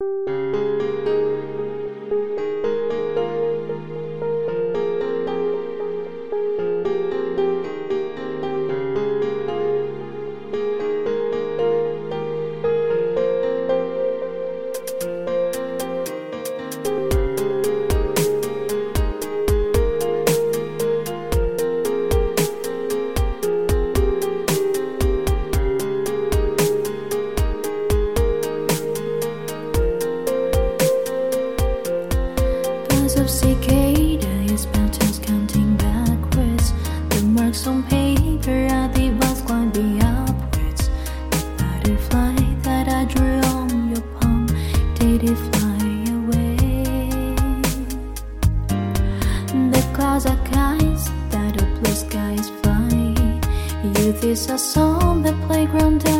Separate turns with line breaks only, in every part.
Música some paper at the bus climbing upwards. The butterfly that I drew on your palm, did it fly away? The clouds are kind, that a blue sky is flying. Youth is a song that playground.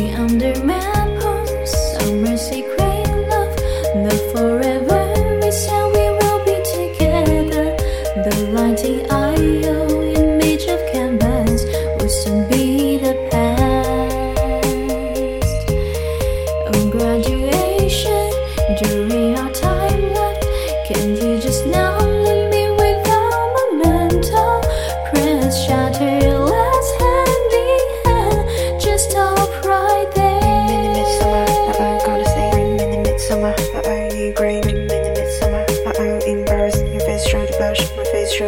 Way under my palms, summer secret love, the forever is how we will be together. The lighting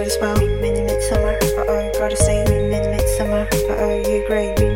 you smile? Midsummer, uh oh, gotta say, midsummer, uh oh, you agree.